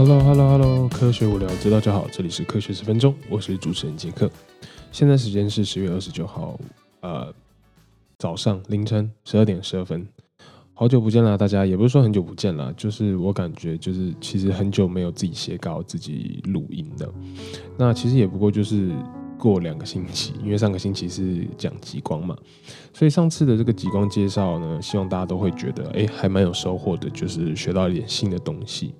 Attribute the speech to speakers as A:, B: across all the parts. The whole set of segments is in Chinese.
A: Hello，Hello，Hello，科学无聊知道就好，这里是科学十分钟，我是主持人杰克。现在时间是十月二十九号，呃，早上凌晨十二点十二分。好久不见啦，大家也不是说很久不见啦，就是我感觉就是其实很久没有自己写稿、自己录音的。那其实也不过就是过两个星期，因为上个星期是讲极光嘛，所以上次的这个极光介绍呢，希望大家都会觉得哎，还蛮有收获的，就是学到一点新的东西。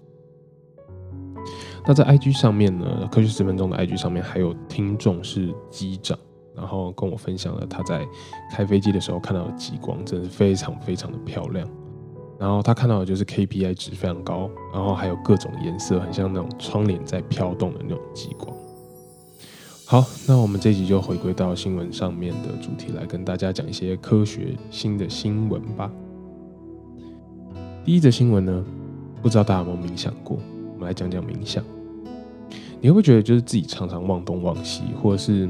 A: 那在 IG 上面呢，科学十分钟的 IG 上面还有听众是机长，然后跟我分享了他在开飞机的时候看到的极光，真的是非常非常的漂亮。然后他看到的就是 KPI 值非常高，然后还有各种颜色，很像那种窗帘在飘动的那种极光。好，那我们这集就回归到新闻上面的主题，来跟大家讲一些科学新的新闻吧。第一则新闻呢，不知道大家有没有冥想过？我们来讲讲冥想，你会不会觉得就是自己常常忘东忘西，或者是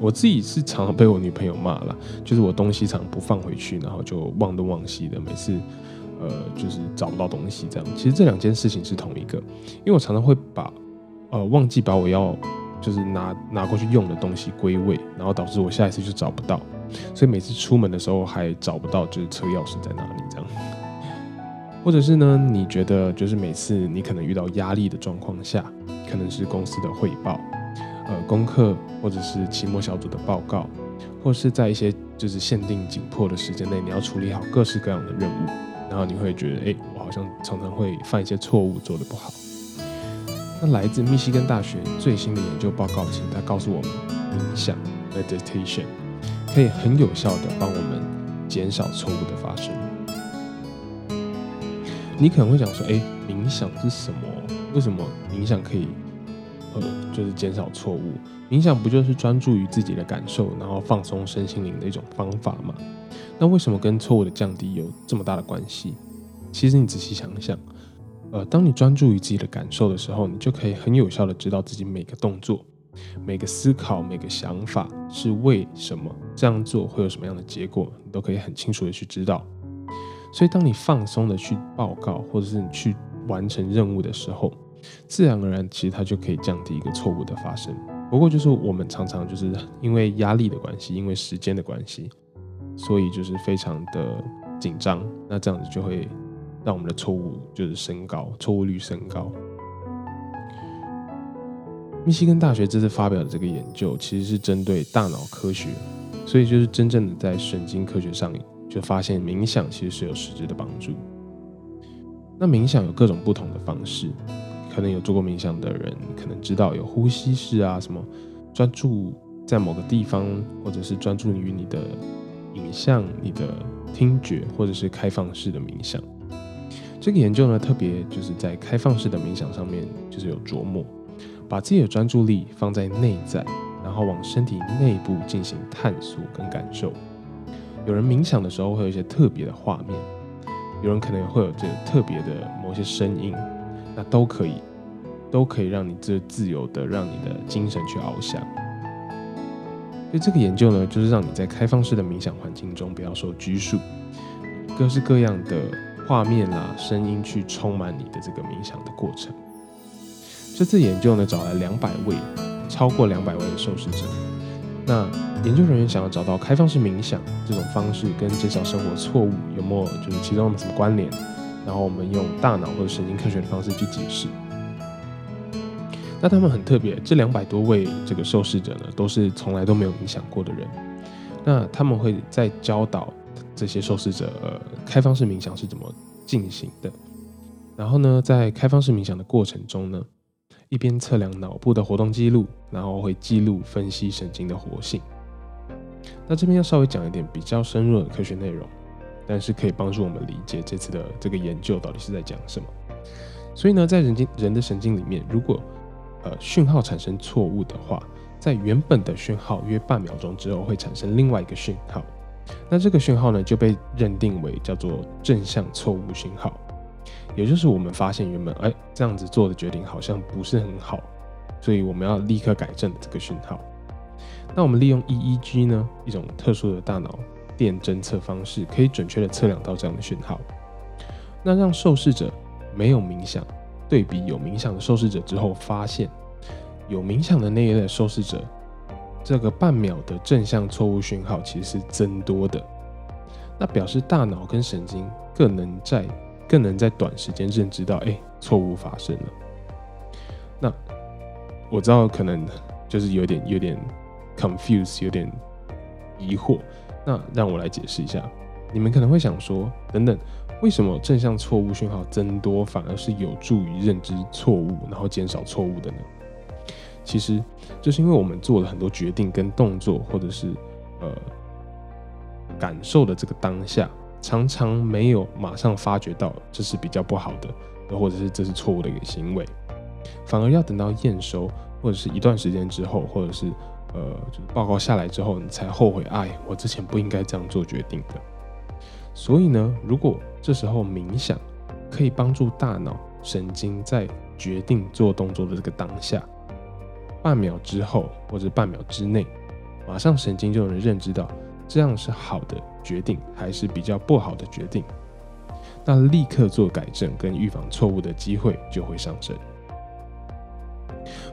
A: 我自己是常常被我女朋友骂了，就是我东西常不放回去，然后就忘东忘西的，每次呃就是找不到东西这样。其实这两件事情是同一个，因为我常常会把呃忘记把我要就是拿拿过去用的东西归位，然后导致我下一次就找不到，所以每次出门的时候还找不到就是车钥匙在哪里这样。或者是呢？你觉得就是每次你可能遇到压力的状况下，可能是公司的汇报、呃功课，或者是期末小组的报告，或是在一些就是限定紧迫的时间内，你要处理好各式各样的任务，然后你会觉得，哎，我好像常常会犯一些错误，做得不好。那来自密西根大学最新的研究报告，其实它告诉我们，冥想 （meditation） 可以很有效的帮我们减少错误的发生。你可能会想说，哎，冥想是什么？为什么冥想可以，呃，就是减少错误？冥想不就是专注于自己的感受，然后放松身心灵的一种方法吗？那为什么跟错误的降低有这么大的关系？其实你仔细想想，呃，当你专注于自己的感受的时候，你就可以很有效的知道自己每个动作、每个思考、每个想法是为什么这样做，会有什么样的结果，你都可以很清楚的去知道。所以，当你放松的去报告，或者是你去完成任务的时候，自然而然，其实它就可以降低一个错误的发生。不过，就是我们常常就是因为压力的关系，因为时间的关系，所以就是非常的紧张。那这样子就会让我们的错误就是升高，错误率升高。密西根大学这次发表的这个研究，其实是针对大脑科学，所以就是真正的在神经科学上。就发现冥想其实是有实质的帮助。那冥想有各种不同的方式，可能有做过冥想的人可能知道有呼吸式啊，什么专注在某个地方，或者是专注于你的影像、你的听觉，或者是开放式的冥想。这个研究呢，特别就是在开放式的冥想上面，就是有琢磨，把自己的专注力放在内在，然后往身体内部进行探索跟感受。有人冥想的时候会有一些特别的画面，有人可能会有这特别的某些声音，那都可以，都可以让你这自由的让你的精神去翱翔。所以这个研究呢，就是让你在开放式的冥想环境中不要受拘束，各式各样的画面啦、声音去充满你的这个冥想的过程。这次研究呢，找来两百位，超过两百位的受试者。那研究人员想要找到开放式冥想这种方式跟减少生活错误有没有就是其中有什么关联？然后我们用大脑或者神经科学的方式去解释。那他们很特别，这两百多位这个受试者呢，都是从来都没有冥想过的人。那他们会在教导这些受试者呃开放式冥想是怎么进行的。然后呢，在开放式冥想的过程中呢。一边测量脑部的活动记录，然后会记录分析神经的活性。那这边要稍微讲一点比较深入的科学内容，但是可以帮助我们理解这次的这个研究到底是在讲什么。所以呢，在人经人的神经里面，如果呃讯号产生错误的话，在原本的讯号约半秒钟之后会产生另外一个讯号，那这个讯号呢就被认定为叫做正向错误讯号。也就是我们发现原本哎这样子做的决定好像不是很好，所以我们要立刻改正这个讯号。那我们利用 EEG 呢一种特殊的大脑电侦测方式，可以准确的测量到这样的讯号。那让受试者没有冥想，对比有冥想的受试者之后，发现有冥想的那一类受试者，这个半秒的正向错误讯号其实是增多的。那表示大脑跟神经更能在更能在短时间认知到，哎，错误发生了。那我知道可能就是有点有点 confuse，有点疑惑。那让我来解释一下，你们可能会想说，等等，为什么正向错误讯号增多反而是有助于认知错误，然后减少错误的呢？其实就是因为我们做了很多决定跟动作，或者是呃感受的这个当下，常常没有马上发觉到这是比较不好的，或者是这是错误的一个行为。反而要等到验收，或者是一段时间之后，或者是呃，就是报告下来之后，你才后悔，哎，我之前不应该这样做决定的。所以呢，如果这时候冥想可以帮助大脑神经在决定做动作的这个当下，半秒之后或者半秒之内，马上神经就能认知到这样是好的决定，还是比较不好的决定，那立刻做改正跟预防错误的机会就会上升。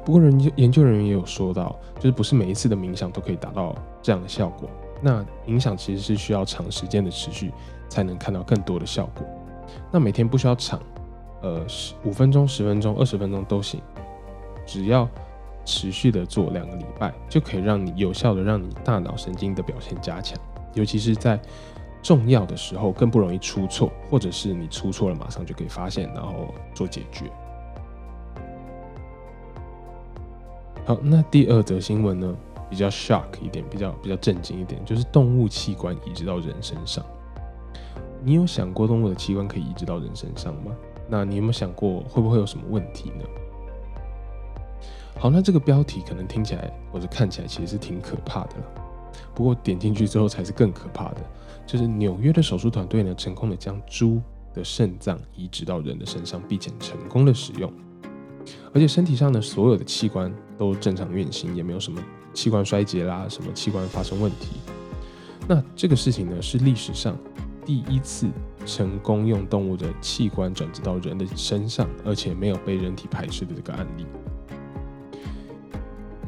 A: 不过，人研究人员也有说到，就是不是每一次的冥想都可以达到这样的效果。那冥想其实是需要长时间的持续，才能看到更多的效果。那每天不需要长，呃，十五分钟、十分钟、二十分钟都行，只要持续的做两个礼拜，就可以让你有效的让你大脑神经的表现加强，尤其是在重要的时候更不容易出错，或者是你出错了马上就可以发现，然后做解决。好，那第二则新闻呢，比较 shock 一点，比较比较震惊一点，就是动物器官移植到人身上。你有想过动物的器官可以移植到人身上吗？那你有没有想过会不会有什么问题呢？好，那这个标题可能听起来或者看起来其实是挺可怕的了。不过点进去之后才是更可怕的，就是纽约的手术团队呢，成功的将猪的肾脏移植到人的身上，并且成功的使用。而且身体上的所有的器官都正常运行，也没有什么器官衰竭啦，什么器官发生问题。那这个事情呢，是历史上第一次成功用动物的器官转植到人的身上，而且没有被人体排斥的这个案例。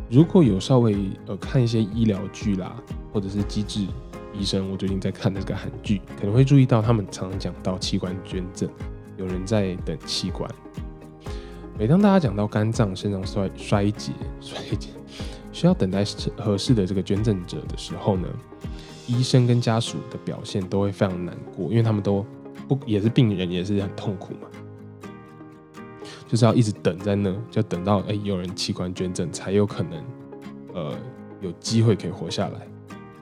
A: 如果有稍微呃看一些医疗剧啦，或者是机智医生，我最近在看的这个韩剧，可能会注意到他们常常讲到器官捐赠，有人在等器官。每当大家讲到肝脏、肾脏衰衰竭、衰竭，需要等待合适的这个捐赠者的时候呢，医生跟家属的表现都会非常难过，因为他们都不也是病人，也是很痛苦嘛，就是要一直等在那，就等到哎有人器官捐赠才有可能，呃有机会可以活下来。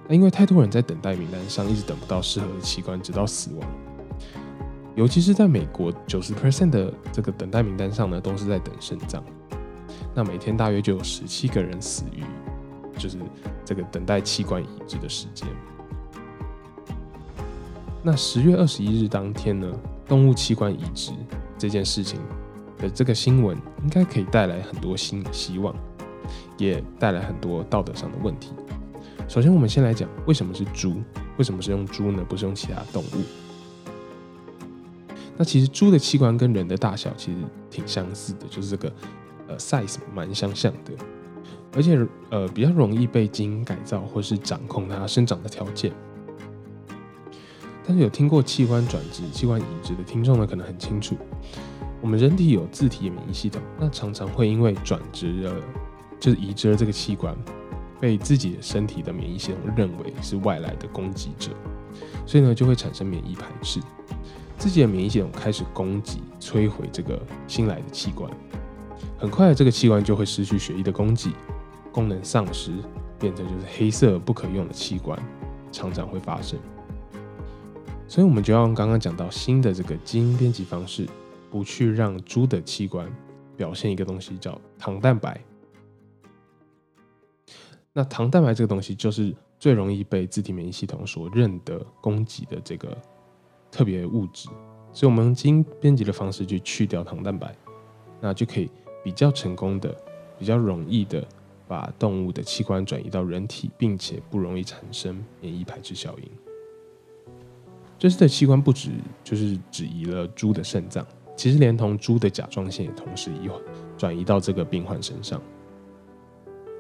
A: 那因为太多人在等待名单上，一直等不到适合的器官，直到死亡。尤其是在美国，九十 percent 的这个等待名单上呢，都是在等肾脏。那每天大约就有十七个人死于，就是这个等待器官移植的时间。那十月二十一日当天呢，动物器官移植这件事情的这个新闻，应该可以带来很多新的希望，也带来很多道德上的问题。首先，我们先来讲为什么是猪？为什么是用猪呢？不是用其他动物？那其实猪的器官跟人的大小其实挺相似的，就是这个呃 size 蛮相像的，而且呃比较容易被基因改造或是掌控它生长的条件。但是有听过器官转植、器官移植的听众呢，可能很清楚，我们人体有自体免疫系统，那常常会因为转植了就是移植了这个器官，被自己的身体的免疫系统认为是外来的攻击者，所以呢就会产生免疫排斥。自己的免疫系统开始攻击、摧毁这个新来的器官，很快这个器官就会失去血液的供给，功能丧失，变成就是黑色不可用的器官，常常会发生。所以，我们就要用刚刚讲到新的这个基因编辑方式，不去让猪的器官表现一个东西叫糖蛋白。那糖蛋白这个东西，就是最容易被自体免疫系统所认得攻击的这个。特别物质，所以我们用基因编辑的方式去去掉糖蛋白，那就可以比较成功的、比较容易的把动物的器官转移到人体，并且不容易产生免疫排斥效应。这次的器官不止就是只移了猪的肾脏，其实连同猪的甲状腺也同时移转移到这个病患身上。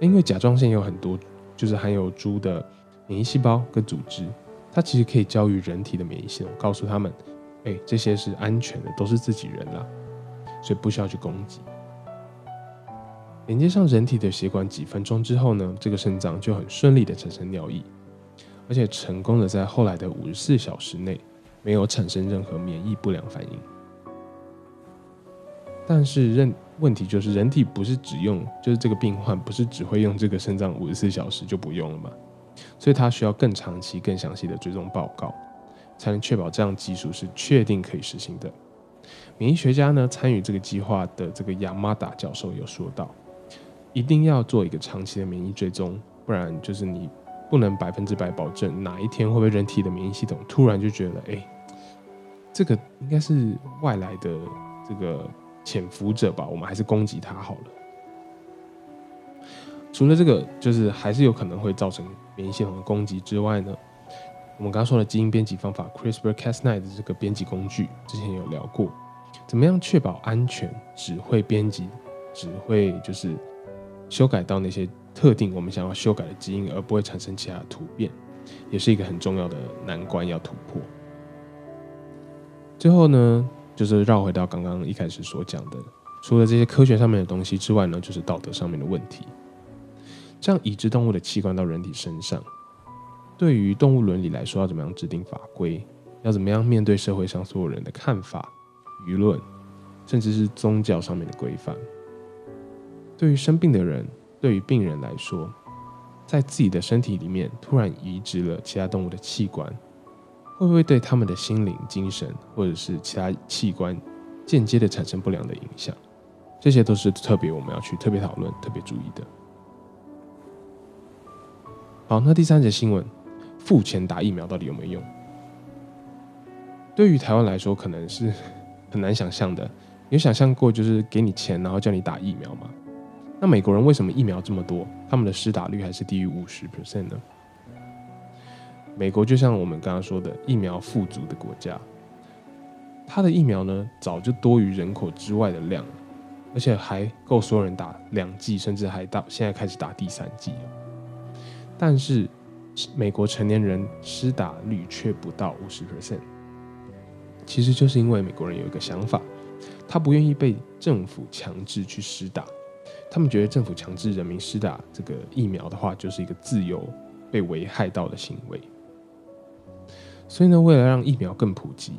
A: 因为甲状腺有很多，就是含有猪的免疫细胞跟组织，它其实可以教育人体的免疫系统，告诉他们，哎，这些是安全的，都是自己人啦，所以不需要去攻击。连接上人体的血管几分钟之后呢，这个肾脏就很顺利的产生尿液，而且成功的在后来的五十四小时内没有产生任何免疫不良反应。但是认问题就是人体不是只用，就是这个病患不是只会用这个肾脏五十四小时就不用了嘛？所以他需要更长期、更详细的追踪报告，才能确保这样技术是确定可以实行的。免疫学家呢参与这个计划的这个亚玛达教授有说到。一定要做一个长期的免疫追踪，不然就是你不能百分之百保证哪一天会被人体的免疫系统突然就觉得，哎，这个应该是外来的这个潜伏者吧，我们还是攻击它好了。除了这个，就是还是有可能会造成免疫系统的攻击之外呢，我们刚刚说的基因编辑方法 CRISPR-Cas9 的这个编辑工具，之前有聊过，怎么样确保安全，只会编辑，只会就是。修改到那些特定我们想要修改的基因，而不会产生其他的突变，也是一个很重要的难关要突破。最后呢，就是绕回到刚刚一开始所讲的，除了这些科学上面的东西之外呢，就是道德上面的问题。这样移植动物的器官到人体身上，对于动物伦理来说，要怎么样制定法规？要怎么样面对社会上所有人的看法、舆论，甚至是宗教上面的规范？对于生病的人，对于病人来说，在自己的身体里面突然移植了其他动物的器官，会不会对他们的心灵、精神或者是其他器官间接的产生不良的影响？这些都是特别我们要去特别讨论、特别注意的。好，那第三则新闻，付钱打疫苗到底有没有用？对于台湾来说，可能是 很难想象的。有想象过就是给你钱，然后叫你打疫苗吗？那美国人为什么疫苗这么多，他们的施打率还是低于五十 percent 呢？美国就像我们刚刚说的疫苗富足的国家，它的疫苗呢早就多于人口之外的量，而且还够所有人打两剂，甚至还到现在开始打第三剂但是美国成年人施打率却不到五十 percent，其实就是因为美国人有一个想法，他不愿意被政府强制去施打。他们觉得政府强制人民施打这个疫苗的话，就是一个自由被危害到的行为。所以呢，为了让疫苗更普及，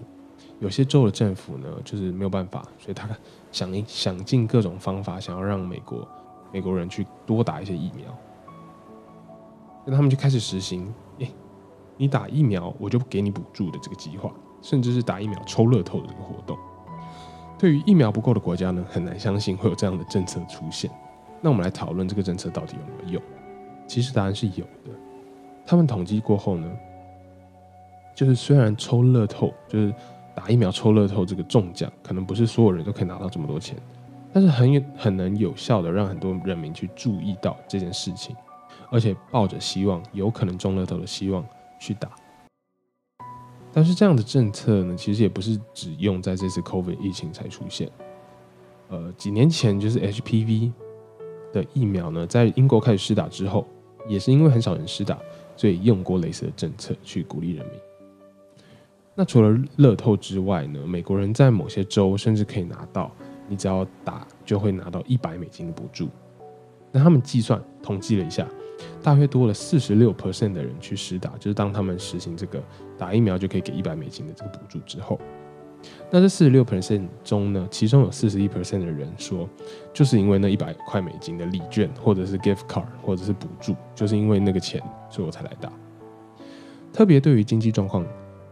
A: 有些州的政府呢就是没有办法，所以他想想尽各种方法，想要让美国美国人去多打一些疫苗。那他们就开始实行，诶，你打疫苗我就给你补助的这个计划，甚至是打疫苗抽乐透的这个活动。对于疫苗不够的国家呢，很难相信会有这样的政策出现。那我们来讨论这个政策到底有没有用？其实答案是有的。他们统计过后呢，就是虽然抽乐透，就是打疫苗抽乐透这个中奖，可能不是所有人都可以拿到这么多钱，但是很有很能有效的让很多人民去注意到这件事情，而且抱着希望有可能中乐透的希望去打。但是这样的政策呢，其实也不是只用在这次 COVID 疫情才出现。呃，几年前就是 HPV。的疫苗呢，在英国开始施打之后，也是因为很少人施打，所以用过类似的政策去鼓励人民。那除了乐透之外呢，美国人在某些州甚至可以拿到，你只要打就会拿到一百美金的补助。那他们计算统计了一下，大约多了四十六 percent 的人去实打，就是当他们实行这个打疫苗就可以给一百美金的这个补助之后。那这四十六 percent 中呢，其中有四十一 percent 的人说，就是因为那一百块美金的礼券，或者是 gift card，或者是补助，就是因为那个钱，所以我才来打。特别对于经济状况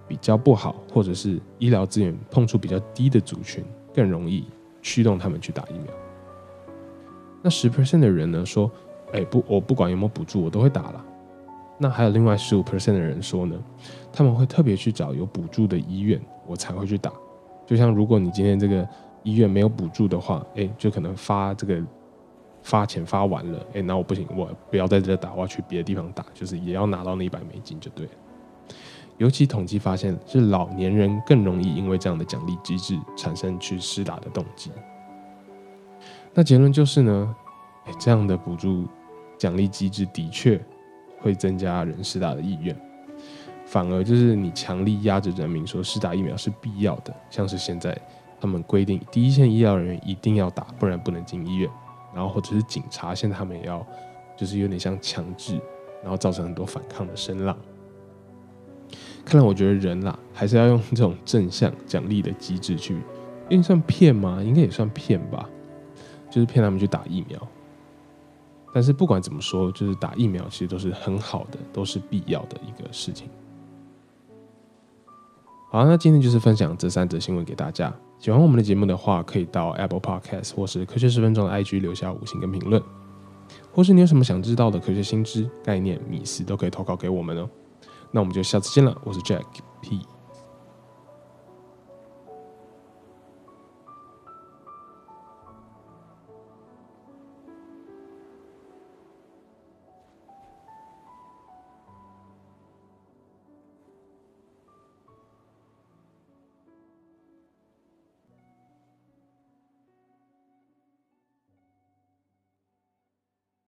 A: 比较不好，或者是医疗资源碰触比较低的族群，更容易驱动他们去打疫苗。那十 percent 的人呢说，哎不，我不管有没有补助，我都会打了。那还有另外十五 percent 的人说呢，他们会特别去找有补助的医院，我才会去打。就像如果你今天这个医院没有补助的话，哎，就可能发这个发钱发完了，哎，那我不行，我不要在这打，我要去别的地方打，就是也要拿到那一百美金就对了。尤其统计发现，是老年人更容易因为这样的奖励机制产生去施打的动机。那结论就是呢，这样的补助奖励机制的确会增加人施打的意愿，反而就是你强力压着人民说施打疫苗是必要的，像是现在他们规定第一线医疗人员一定要打，不然不能进医院，然后或者是警察现在他们也要，就是有点像强制，然后造成很多反抗的声浪。看来我觉得人啦，还是要用这种正向奖励的机制去，因为算骗吗？应该也算骗吧，就是骗他们去打疫苗。但是不管怎么说，就是打疫苗其实都是很好的，都是必要的一个事情。好，那今天就是分享这三则新闻给大家。喜欢我们的节目的话，可以到 Apple Podcast 或是科学十分钟的 IG 留下五星跟评论，或是你有什么想知道的科学新知、概念、米思，都可以投稿给我们哦。那我们就下次见了，我是 Jack P。